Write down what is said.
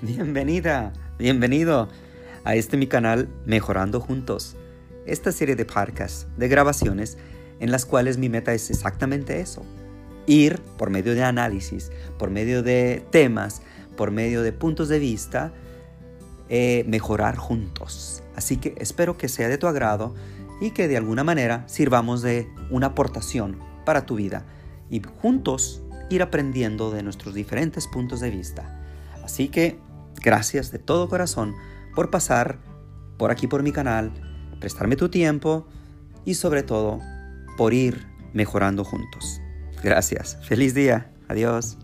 Bienvenida, bienvenido a este mi canal Mejorando Juntos. Esta serie de podcasts, de grabaciones, en las cuales mi meta es exactamente eso. Ir por medio de análisis, por medio de temas, por medio de puntos de vista, eh, mejorar juntos. Así que espero que sea de tu agrado y que de alguna manera sirvamos de una aportación para tu vida y juntos ir aprendiendo de nuestros diferentes puntos de vista. Así que gracias de todo corazón por pasar por aquí por mi canal, prestarme tu tiempo y sobre todo por ir mejorando juntos. Gracias. Feliz día. Adiós.